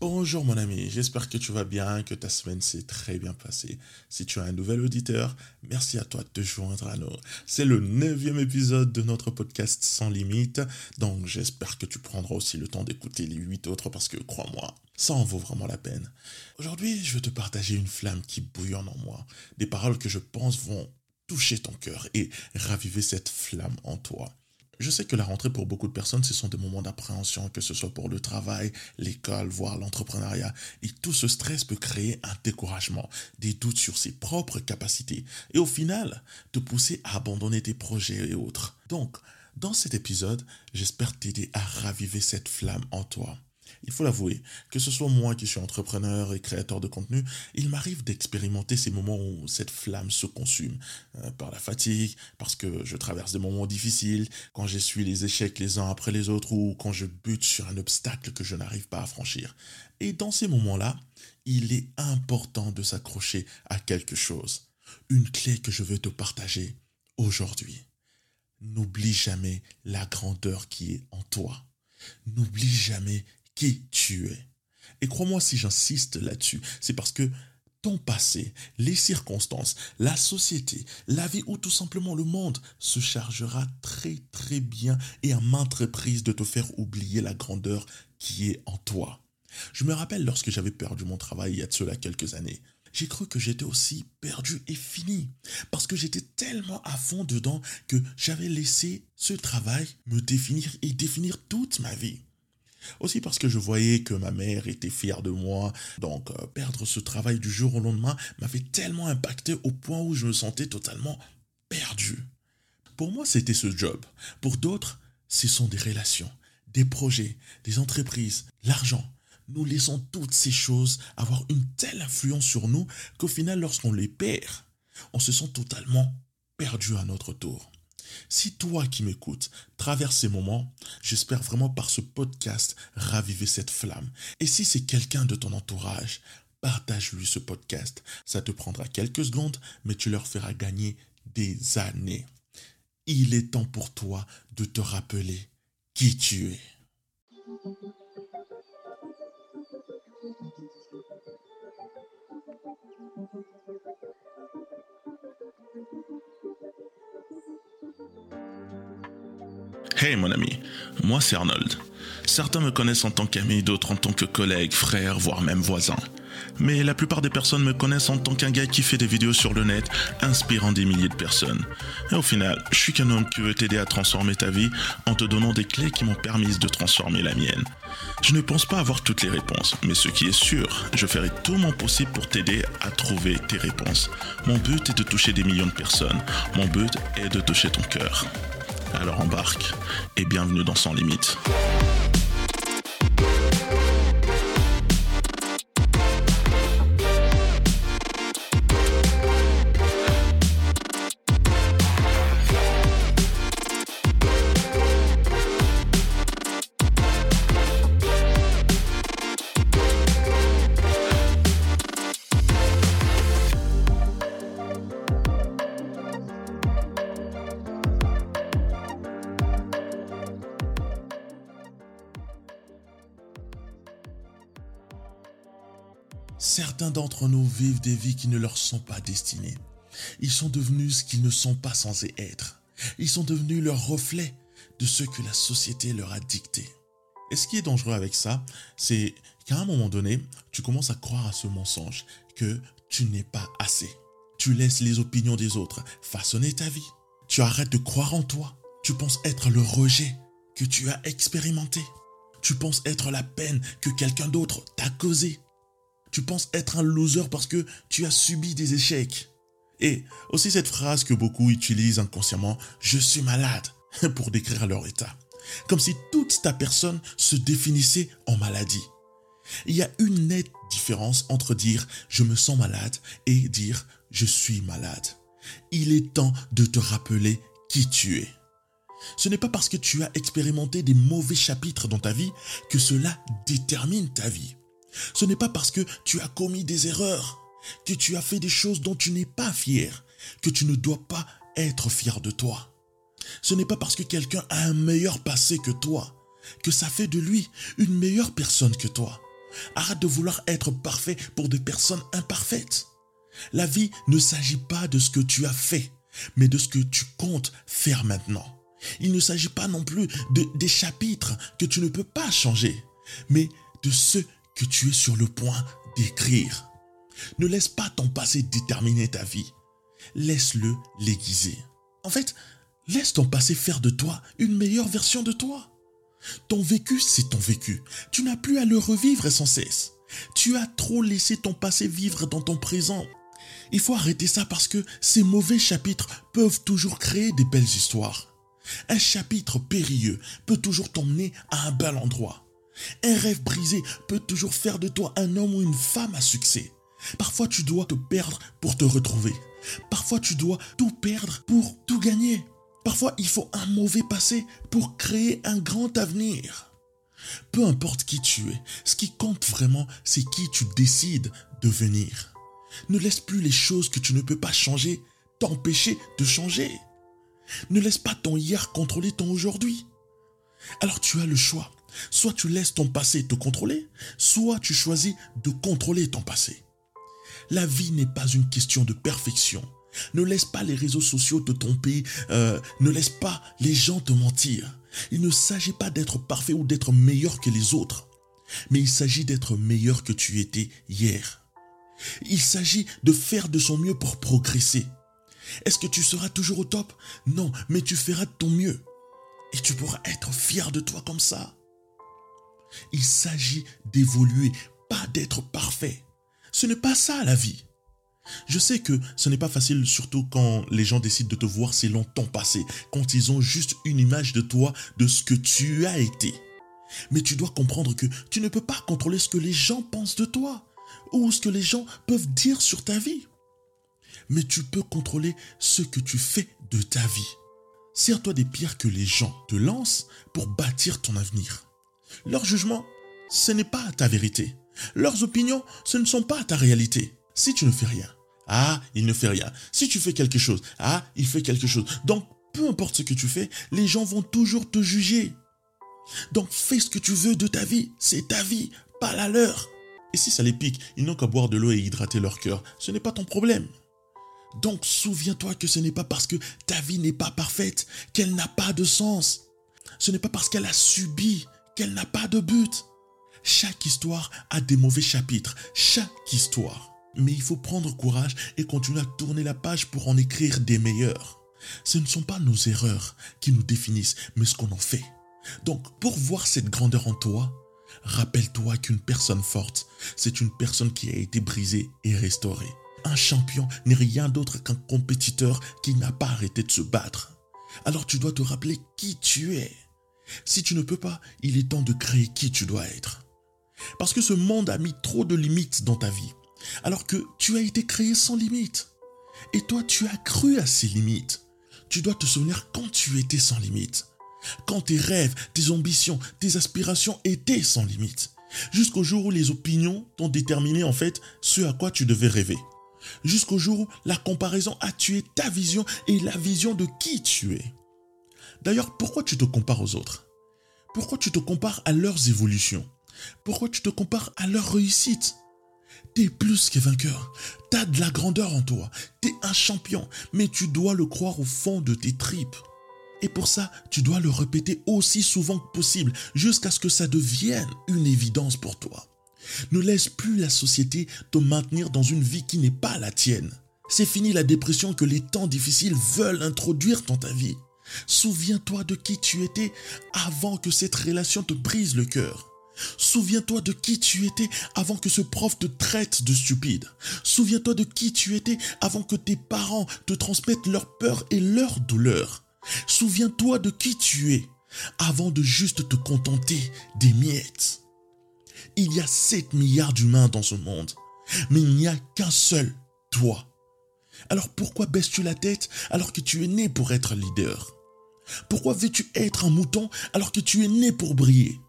Bonjour mon ami, j'espère que tu vas bien, que ta semaine s'est très bien passée. Si tu as un nouvel auditeur, merci à toi de te joindre à nous. C'est le neuvième épisode de notre podcast Sans Limite, donc j'espère que tu prendras aussi le temps d'écouter les huit autres parce que crois-moi, ça en vaut vraiment la peine. Aujourd'hui, je veux te partager une flamme qui bouillonne en moi, des paroles que je pense vont toucher ton cœur et raviver cette flamme en toi. Je sais que la rentrée pour beaucoup de personnes, ce sont des moments d'appréhension, que ce soit pour le travail, l'école, voire l'entrepreneuriat. Et tout ce stress peut créer un découragement, des doutes sur ses propres capacités. Et au final, te pousser à abandonner tes projets et autres. Donc, dans cet épisode, j'espère t'aider à raviver cette flamme en toi. Il faut l'avouer, que ce soit moi qui suis entrepreneur et créateur de contenu, il m'arrive d'expérimenter ces moments où cette flamme se consume euh, par la fatigue, parce que je traverse des moments difficiles, quand j'essuie les échecs les uns après les autres ou quand je bute sur un obstacle que je n'arrive pas à franchir. Et dans ces moments-là, il est important de s'accrocher à quelque chose. Une clé que je veux te partager aujourd'hui. N'oublie jamais la grandeur qui est en toi. N'oublie jamais qui tu es. Et crois-moi si j'insiste là-dessus, c'est parce que ton passé, les circonstances, la société, la vie ou tout simplement le monde se chargera très très bien et à maintes reprises de te faire oublier la grandeur qui est en toi. Je me rappelle lorsque j'avais perdu mon travail il y a de cela quelques années. J'ai cru que j'étais aussi perdu et fini. Parce que j'étais tellement à fond dedans que j'avais laissé ce travail me définir et définir toute ma vie. Aussi parce que je voyais que ma mère était fière de moi. Donc euh, perdre ce travail du jour au lendemain m'avait tellement impacté au point où je me sentais totalement perdu. Pour moi, c'était ce job. Pour d'autres, ce sont des relations, des projets, des entreprises, l'argent. Nous laissons toutes ces choses avoir une telle influence sur nous qu'au final, lorsqu'on les perd, on se sent totalement perdu à notre tour. Si toi qui m'écoutes traverses ces moments, j'espère vraiment par ce podcast raviver cette flamme. Et si c'est quelqu'un de ton entourage, partage-lui ce podcast. Ça te prendra quelques secondes, mais tu leur feras gagner des années. Il est temps pour toi de te rappeler qui tu es. Hey mon ami, moi c'est Arnold. Certains me connaissent en tant qu'ami, d'autres en tant que collègue, frère, voire même voisin. Mais la plupart des personnes me connaissent en tant qu'un gars qui fait des vidéos sur le net, inspirant des milliers de personnes. Et au final, je suis qu'un homme qui veut t'aider à transformer ta vie en te donnant des clés qui m'ont permis de transformer la mienne. Je ne pense pas avoir toutes les réponses, mais ce qui est sûr, je ferai tout mon possible pour t'aider à trouver tes réponses. Mon but est de toucher des millions de personnes. Mon but est de toucher ton cœur. Alors embarque et bienvenue dans Sans Limite. D'entre nous vivent des vies qui ne leur sont pas destinées. Ils sont devenus ce qu'ils ne sont pas censés être. Ils sont devenus leur reflet de ce que la société leur a dicté. Et ce qui est dangereux avec ça, c'est qu'à un moment donné, tu commences à croire à ce mensonge que tu n'es pas assez. Tu laisses les opinions des autres façonner ta vie. Tu arrêtes de croire en toi. Tu penses être le rejet que tu as expérimenté. Tu penses être la peine que quelqu'un d'autre t'a causé. Tu penses être un loser parce que tu as subi des échecs. Et aussi cette phrase que beaucoup utilisent inconsciemment, je suis malade, pour décrire leur état. Comme si toute ta personne se définissait en maladie. Il y a une nette différence entre dire je me sens malade et dire je suis malade. Il est temps de te rappeler qui tu es. Ce n'est pas parce que tu as expérimenté des mauvais chapitres dans ta vie que cela détermine ta vie. Ce n'est pas parce que tu as commis des erreurs, que tu as fait des choses dont tu n'es pas fier, que tu ne dois pas être fier de toi. Ce n'est pas parce que quelqu'un a un meilleur passé que toi, que ça fait de lui une meilleure personne que toi. Arrête de vouloir être parfait pour des personnes imparfaites. La vie ne s'agit pas de ce que tu as fait, mais de ce que tu comptes faire maintenant. Il ne s'agit pas non plus de, des chapitres que tu ne peux pas changer, mais de ceux tu es sur le point d'écrire. Ne laisse pas ton passé déterminer ta vie. Laisse-le l'aiguiser. En fait, laisse ton passé faire de toi une meilleure version de toi. Ton vécu, c'est ton vécu. Tu n'as plus à le revivre sans cesse. Tu as trop laissé ton passé vivre dans ton présent. Il faut arrêter ça parce que ces mauvais chapitres peuvent toujours créer des belles histoires. Un chapitre périlleux peut toujours t'emmener à un bel endroit. Un rêve brisé peut toujours faire de toi un homme ou une femme à succès. Parfois tu dois te perdre pour te retrouver. Parfois tu dois tout perdre pour tout gagner. Parfois il faut un mauvais passé pour créer un grand avenir. Peu importe qui tu es, ce qui compte vraiment, c'est qui tu décides devenir. Ne laisse plus les choses que tu ne peux pas changer t'empêcher de changer. Ne laisse pas ton hier contrôler ton aujourd'hui. Alors tu as le choix. Soit tu laisses ton passé te contrôler, soit tu choisis de contrôler ton passé. La vie n'est pas une question de perfection. Ne laisse pas les réseaux sociaux te tromper, euh, ne laisse pas les gens te mentir. Il ne s'agit pas d'être parfait ou d'être meilleur que les autres, mais il s'agit d'être meilleur que tu étais hier. Il s'agit de faire de son mieux pour progresser. Est-ce que tu seras toujours au top? Non, mais tu feras de ton mieux. Et tu pourras être fier de toi comme ça. Il s'agit d'évoluer, pas d'être parfait. Ce n'est pas ça la vie. Je sais que ce n'est pas facile, surtout quand les gens décident de te voir si longtemps passé, quand ils ont juste une image de toi, de ce que tu as été. Mais tu dois comprendre que tu ne peux pas contrôler ce que les gens pensent de toi, ou ce que les gens peuvent dire sur ta vie. Mais tu peux contrôler ce que tu fais de ta vie. Sers-toi des pierres que les gens te lancent pour bâtir ton avenir. Leur jugement, ce n'est pas ta vérité. Leurs opinions, ce ne sont pas ta réalité. Si tu ne fais rien, ah, il ne fait rien. Si tu fais quelque chose, ah, il fait quelque chose. Donc, peu importe ce que tu fais, les gens vont toujours te juger. Donc, fais ce que tu veux de ta vie. C'est ta vie, pas la leur. Et si ça les pique, ils n'ont qu'à boire de l'eau et hydrater leur cœur. Ce n'est pas ton problème. Donc, souviens-toi que ce n'est pas parce que ta vie n'est pas parfaite qu'elle n'a pas de sens. Ce n'est pas parce qu'elle a subi n'a pas de but. Chaque histoire a des mauvais chapitres, chaque histoire. Mais il faut prendre courage et continuer à tourner la page pour en écrire des meilleurs. Ce ne sont pas nos erreurs qui nous définissent, mais ce qu'on en fait. Donc, pour voir cette grandeur en toi, rappelle-toi qu'une personne forte, c'est une personne qui a été brisée et restaurée. Un champion n'est rien d'autre qu'un compétiteur qui n'a pas arrêté de se battre. Alors tu dois te rappeler qui tu es. Si tu ne peux pas, il est temps de créer qui tu dois être. Parce que ce monde a mis trop de limites dans ta vie, alors que tu as été créé sans limites. Et toi, tu as cru à ces limites. Tu dois te souvenir quand tu étais sans limites. Quand tes rêves, tes ambitions, tes aspirations étaient sans limites. Jusqu'au jour où les opinions t'ont déterminé en fait ce à quoi tu devais rêver. Jusqu'au jour où la comparaison a tué ta vision et la vision de qui tu es. D'ailleurs, pourquoi tu te compares aux autres? Pourquoi tu te compares à leurs évolutions? Pourquoi tu te compares à leur réussite T'es plus que vainqueur. T'as de la grandeur en toi. T'es un champion. Mais tu dois le croire au fond de tes tripes. Et pour ça, tu dois le répéter aussi souvent que possible jusqu'à ce que ça devienne une évidence pour toi. Ne laisse plus la société te maintenir dans une vie qui n'est pas la tienne. C'est fini la dépression que les temps difficiles veulent introduire dans ta vie. Souviens-toi de qui tu étais avant que cette relation te brise le cœur. Souviens-toi de qui tu étais avant que ce prof te traite de stupide. Souviens-toi de qui tu étais avant que tes parents te transmettent leur peur et leur douleur. Souviens-toi de qui tu es avant de juste te contenter des miettes. Il y a 7 milliards d'humains dans ce monde, mais il n'y a qu'un seul, toi. Alors pourquoi baisses-tu la tête alors que tu es né pour être leader? Pourquoi veux-tu être un mouton alors que tu es né pour briller?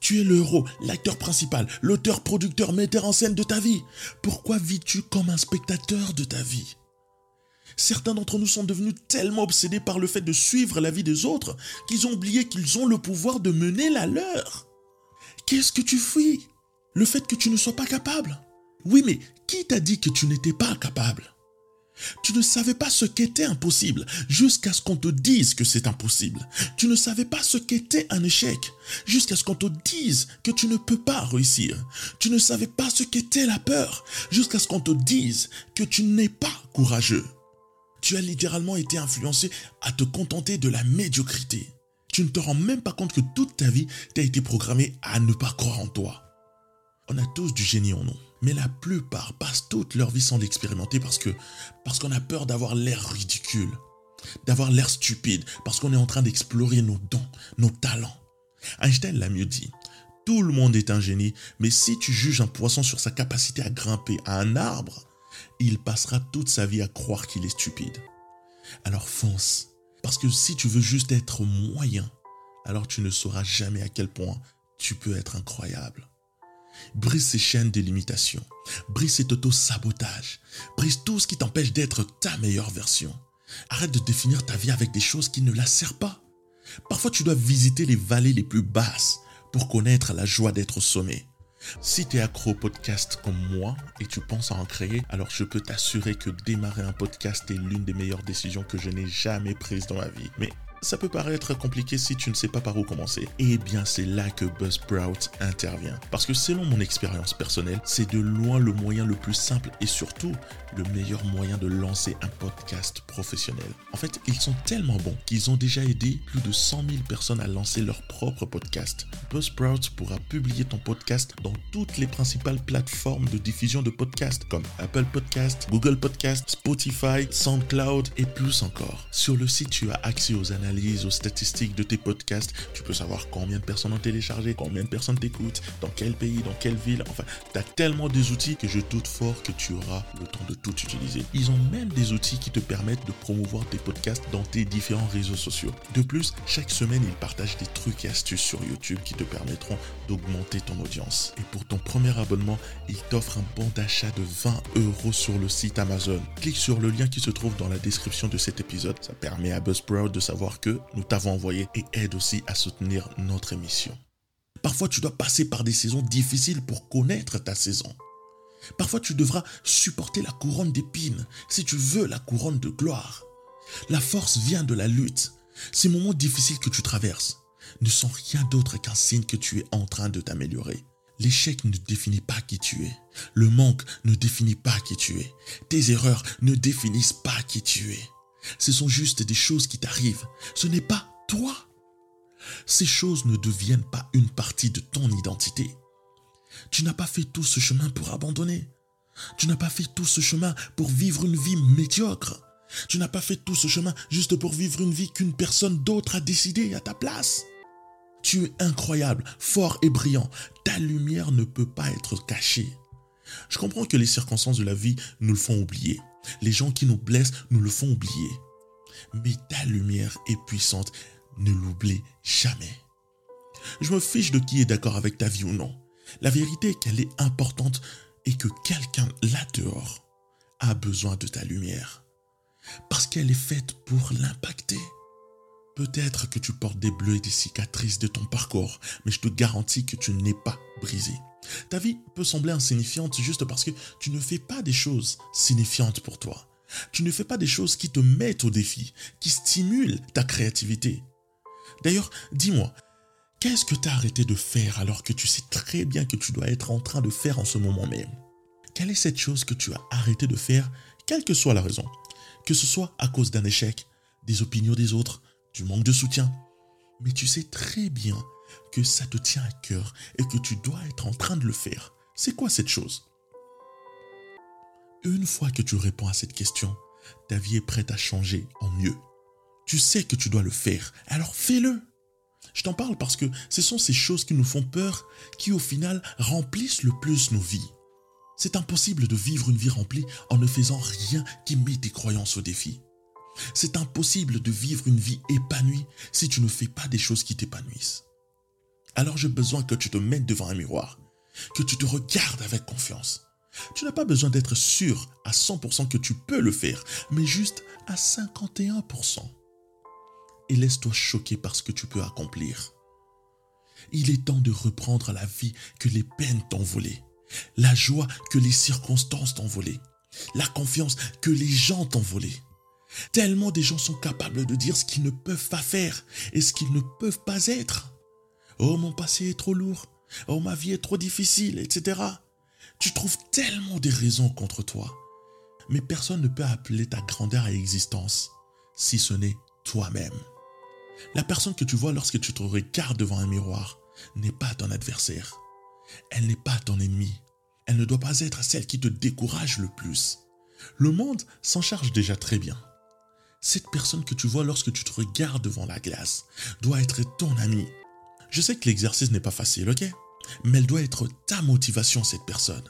Tu es le héros, l'acteur principal, l'auteur, producteur, metteur en scène de ta vie. Pourquoi vis-tu comme un spectateur de ta vie? Certains d'entre nous sont devenus tellement obsédés par le fait de suivre la vie des autres qu'ils ont oublié qu'ils ont le pouvoir de mener la leur. Qu'est-ce que tu fuis? Le fait que tu ne sois pas capable? Oui, mais qui t'a dit que tu n'étais pas capable? Tu ne savais pas ce qu'était impossible jusqu'à ce qu'on te dise que c'est impossible. Tu ne savais pas ce qu'était un échec jusqu'à ce qu'on te dise que tu ne peux pas réussir. Tu ne savais pas ce qu'était la peur jusqu'à ce qu'on te dise que tu n'es pas courageux. Tu as littéralement été influencé à te contenter de la médiocrité. Tu ne te rends même pas compte que toute ta vie t'a été programmée à ne pas croire en toi. On a tous du génie en nous. Mais la plupart passent toute leur vie sans l'expérimenter parce parce qu'on a peur d'avoir l'air ridicule, d'avoir l'air stupide, parce qu'on est en train d'explorer nos dons, nos talents. Einstein l'a mieux dit. Tout le monde est un génie, mais si tu juges un poisson sur sa capacité à grimper à un arbre, il passera toute sa vie à croire qu'il est stupide. Alors fonce, parce que si tu veux juste être moyen, alors tu ne sauras jamais à quel point tu peux être incroyable. Brise ces chaînes de limitation. Brise cet auto-sabotage. Brise tout ce qui t'empêche d'être ta meilleure version. Arrête de définir ta vie avec des choses qui ne la servent pas. Parfois, tu dois visiter les vallées les plus basses pour connaître la joie d'être au sommet. Si tu es accro au podcast comme moi et tu penses à en créer, alors je peux t'assurer que démarrer un podcast est l'une des meilleures décisions que je n'ai jamais prises dans ma vie. Mais ça peut paraître compliqué si tu ne sais pas par où commencer. Eh bien, c'est là que Buzzsprout intervient. Parce que selon mon expérience personnelle, c'est de loin le moyen le plus simple et surtout le meilleur moyen de lancer un podcast professionnel. En fait, ils sont tellement bons qu'ils ont déjà aidé plus de 100 000 personnes à lancer leur propre podcast. Buzzsprout pourra publier ton podcast dans toutes les principales plateformes de diffusion de podcasts comme Apple Podcast, Google Podcast, Spotify, SoundCloud et plus encore. Sur le site, tu as accès aux analyses aux statistiques de tes podcasts. Tu peux savoir combien de personnes ont téléchargé, combien de personnes t'écoutent, dans quel pays, dans quelle ville. Enfin, tu as tellement des outils que je doute fort que tu auras le temps de tout utiliser. Ils ont même des outils qui te permettent de promouvoir tes podcasts dans tes différents réseaux sociaux. De plus, chaque semaine, ils partagent des trucs et astuces sur YouTube qui te permettront d'augmenter ton audience. Et pour ton premier abonnement, ils t'offrent un bon d'achat de 20 euros sur le site Amazon. Clique sur le lien qui se trouve dans la description de cet épisode. Ça permet à Buzzsprout de savoir que nous t'avons envoyé et aide aussi à soutenir notre émission. Parfois, tu dois passer par des saisons difficiles pour connaître ta saison. Parfois, tu devras supporter la couronne d'épines si tu veux la couronne de gloire. La force vient de la lutte. Ces moments difficiles que tu traverses ne sont rien d'autre qu'un signe que tu es en train de t'améliorer. L'échec ne définit pas qui tu es. Le manque ne définit pas qui tu es. Tes erreurs ne définissent pas qui tu es. Ce sont juste des choses qui t'arrivent. Ce n'est pas toi. Ces choses ne deviennent pas une partie de ton identité. Tu n'as pas fait tout ce chemin pour abandonner. Tu n'as pas fait tout ce chemin pour vivre une vie médiocre. Tu n'as pas fait tout ce chemin juste pour vivre une vie qu'une personne d'autre a décidé à ta place. Tu es incroyable, fort et brillant. Ta lumière ne peut pas être cachée. Je comprends que les circonstances de la vie nous le font oublier. Les gens qui nous blessent nous le font oublier. Mais ta lumière est puissante, ne l'oublie jamais. Je me fiche de qui est d'accord avec ta vie ou non. La vérité est qu'elle est importante et que quelqu'un là dehors a besoin de ta lumière. Parce qu'elle est faite pour l'impacter. Peut-être que tu portes des bleus et des cicatrices de ton parcours, mais je te garantis que tu n'es pas brisé. Ta vie peut sembler insignifiante juste parce que tu ne fais pas des choses signifiantes pour toi. Tu ne fais pas des choses qui te mettent au défi, qui stimulent ta créativité. D'ailleurs, dis-moi, qu'est-ce que tu as arrêté de faire alors que tu sais très bien que tu dois être en train de faire en ce moment même? Quelle est cette chose que tu as arrêté de faire, quelle que soit la raison? Que ce soit à cause d'un échec, des opinions des autres, du manque de soutien. Mais tu sais très bien que ça te tient à cœur et que tu dois être en train de le faire. C'est quoi cette chose? Une fois que tu réponds à cette question, ta vie est prête à changer en mieux. Tu sais que tu dois le faire, alors fais-le. Je t'en parle parce que ce sont ces choses qui nous font peur qui au final remplissent le plus nos vies. C'est impossible de vivre une vie remplie en ne faisant rien qui met tes croyances au défi. C'est impossible de vivre une vie épanouie si tu ne fais pas des choses qui t'épanouissent. Alors j'ai besoin que tu te mettes devant un miroir, que tu te regardes avec confiance. Tu n'as pas besoin d'être sûr à 100% que tu peux le faire, mais juste à 51%. Et laisse-toi choquer par ce que tu peux accomplir. Il est temps de reprendre la vie que les peines t'ont volée, la joie que les circonstances t'ont volée, la confiance que les gens t'ont volée. Tellement des gens sont capables de dire ce qu'ils ne peuvent pas faire et ce qu'ils ne peuvent pas être. Oh, mon passé est trop lourd. Oh, ma vie est trop difficile, etc. Tu trouves tellement des raisons contre toi. Mais personne ne peut appeler ta grandeur à existence si ce n'est toi-même. La personne que tu vois lorsque tu te regardes devant un miroir n'est pas ton adversaire. Elle n'est pas ton ennemi. Elle ne doit pas être celle qui te décourage le plus. Le monde s'en charge déjà très bien. Cette personne que tu vois lorsque tu te regardes devant la glace doit être ton ami. Je sais que l'exercice n'est pas facile, ok? Mais elle doit être ta motivation, cette personne.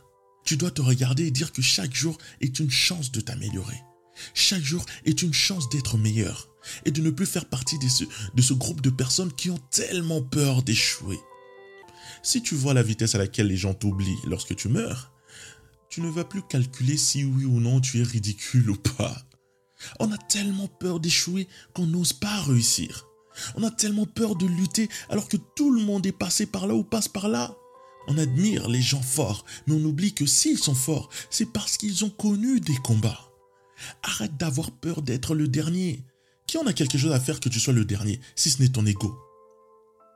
Tu dois te regarder et dire que chaque jour est une chance de t'améliorer. Chaque jour est une chance d'être meilleur et de ne plus faire partie de ce, de ce groupe de personnes qui ont tellement peur d'échouer. Si tu vois la vitesse à laquelle les gens t'oublient lorsque tu meurs, tu ne vas plus calculer si oui ou non tu es ridicule ou pas. On a tellement peur d'échouer qu'on n'ose pas réussir. On a tellement peur de lutter alors que tout le monde est passé par là ou passe par là. On admire les gens forts, mais on oublie que s'ils sont forts, c'est parce qu'ils ont connu des combats. Arrête d'avoir peur d'être le dernier. Qui en a quelque chose à faire que tu sois le dernier, si ce n'est ton ego?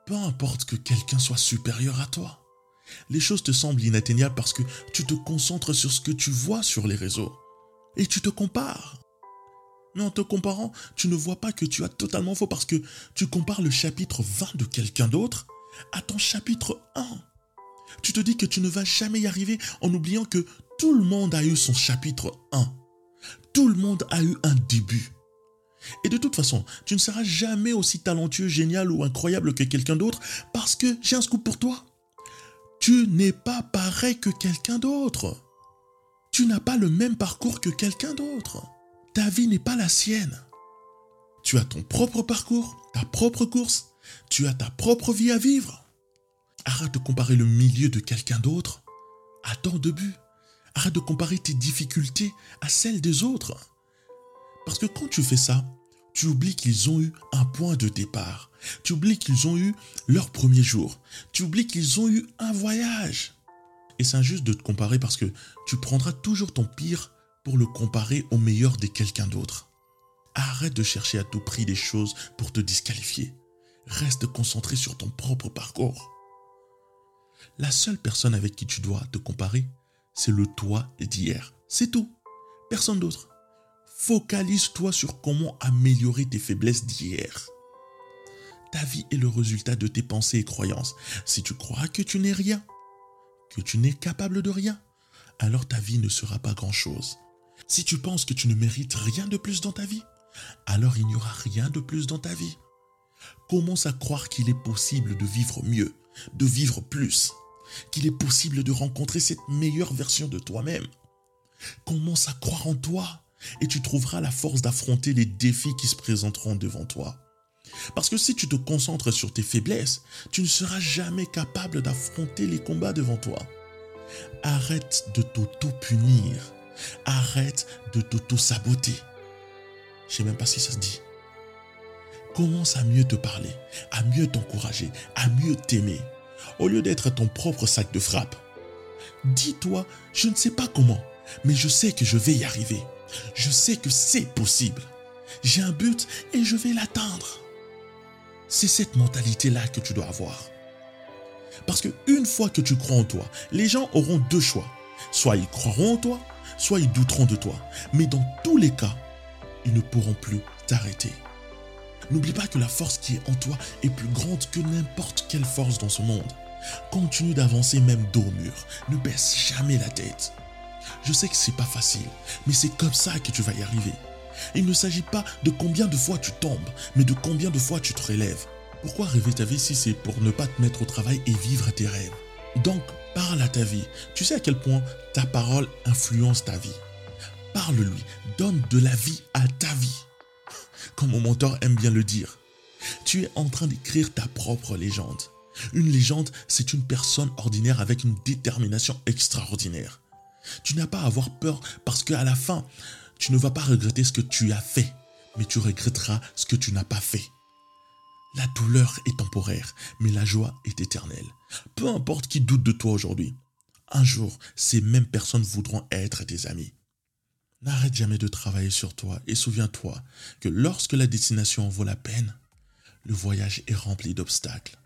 Peu importe que quelqu'un soit supérieur à toi. Les choses te semblent inatteignables parce que tu te concentres sur ce que tu vois sur les réseaux. Et tu te compares. Mais en te comparant, tu ne vois pas que tu as totalement faux parce que tu compares le chapitre 20 de quelqu'un d'autre à ton chapitre 1. Tu te dis que tu ne vas jamais y arriver en oubliant que tout le monde a eu son chapitre 1. Tout le monde a eu un début. Et de toute façon, tu ne seras jamais aussi talentueux, génial ou incroyable que quelqu'un d'autre parce que j'ai un scoop pour toi. Tu n'es pas pareil que quelqu'un d'autre. Tu n'as pas le même parcours que quelqu'un d'autre. Ta vie n'est pas la sienne. Tu as ton propre parcours, ta propre course, tu as ta propre vie à vivre. Arrête de comparer le milieu de quelqu'un d'autre à ton début. Arrête de comparer tes difficultés à celles des autres. Parce que quand tu fais ça, tu oublies qu'ils ont eu un point de départ. Tu oublies qu'ils ont eu leur premier jour. Tu oublies qu'ils ont eu un voyage. Et c'est injuste de te comparer parce que tu prendras toujours ton pire pour le comparer au meilleur de quelqu'un d'autre. Arrête de chercher à tout prix des choses pour te disqualifier. Reste concentré sur ton propre parcours. La seule personne avec qui tu dois te comparer, c'est le toi d'hier. C'est tout. Personne d'autre. Focalise-toi sur comment améliorer tes faiblesses d'hier. Ta vie est le résultat de tes pensées et croyances. Si tu crois que tu n'es rien, que tu n'es capable de rien, alors ta vie ne sera pas grand-chose. Si tu penses que tu ne mérites rien de plus dans ta vie, alors il n'y aura rien de plus dans ta vie. Commence à croire qu'il est possible de vivre mieux, de vivre plus, qu'il est possible de rencontrer cette meilleure version de toi-même. Commence à croire en toi et tu trouveras la force d'affronter les défis qui se présenteront devant toi. Parce que si tu te concentres sur tes faiblesses, tu ne seras jamais capable d'affronter les combats devant toi. Arrête de t'auto-punir. Arrête de t'auto-saboter. Je sais même pas si ça se dit. Commence à mieux te parler, à mieux t'encourager, à mieux t'aimer, au lieu d'être ton propre sac de frappe. Dis-toi, je ne sais pas comment, mais je sais que je vais y arriver. Je sais que c'est possible. J'ai un but et je vais l'atteindre. C'est cette mentalité-là que tu dois avoir. Parce que une fois que tu crois en toi, les gens auront deux choix. Soit ils croiront en toi, soit ils douteront de toi. Mais dans tous les cas, ils ne pourront plus t'arrêter. N'oublie pas que la force qui est en toi est plus grande que n'importe quelle force dans ce monde. Continue d'avancer même dos au mur. Ne baisse jamais la tête. Je sais que c'est pas facile, mais c'est comme ça que tu vas y arriver. Il ne s'agit pas de combien de fois tu tombes, mais de combien de fois tu te relèves. Pourquoi rêver ta vie si c'est pour ne pas te mettre au travail et vivre tes rêves? Donc, parle à ta vie. Tu sais à quel point ta parole influence ta vie. Parle-lui, donne de la vie à ta vie. Comme mon mentor aime bien le dire. Tu es en train d'écrire ta propre légende. Une légende, c'est une personne ordinaire avec une détermination extraordinaire. Tu n'as pas à avoir peur parce qu'à la fin, tu ne vas pas regretter ce que tu as fait, mais tu regretteras ce que tu n'as pas fait. La douleur est temporaire, mais la joie est éternelle. Peu importe qui doute de toi aujourd'hui, un jour, ces mêmes personnes voudront être tes amis. N'arrête jamais de travailler sur toi et souviens-toi que lorsque la destination vaut la peine, le voyage est rempli d'obstacles.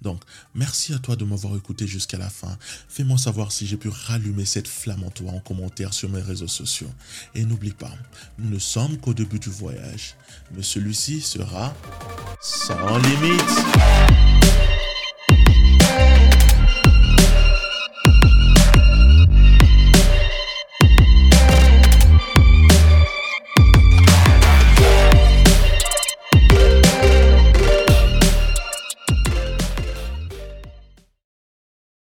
Donc, merci à toi de m'avoir écouté jusqu'à la fin. Fais-moi savoir si j'ai pu rallumer cette flamme en toi en commentaire sur mes réseaux sociaux. Et n'oublie pas, nous ne sommes qu'au début du voyage, mais celui-ci sera sans limite.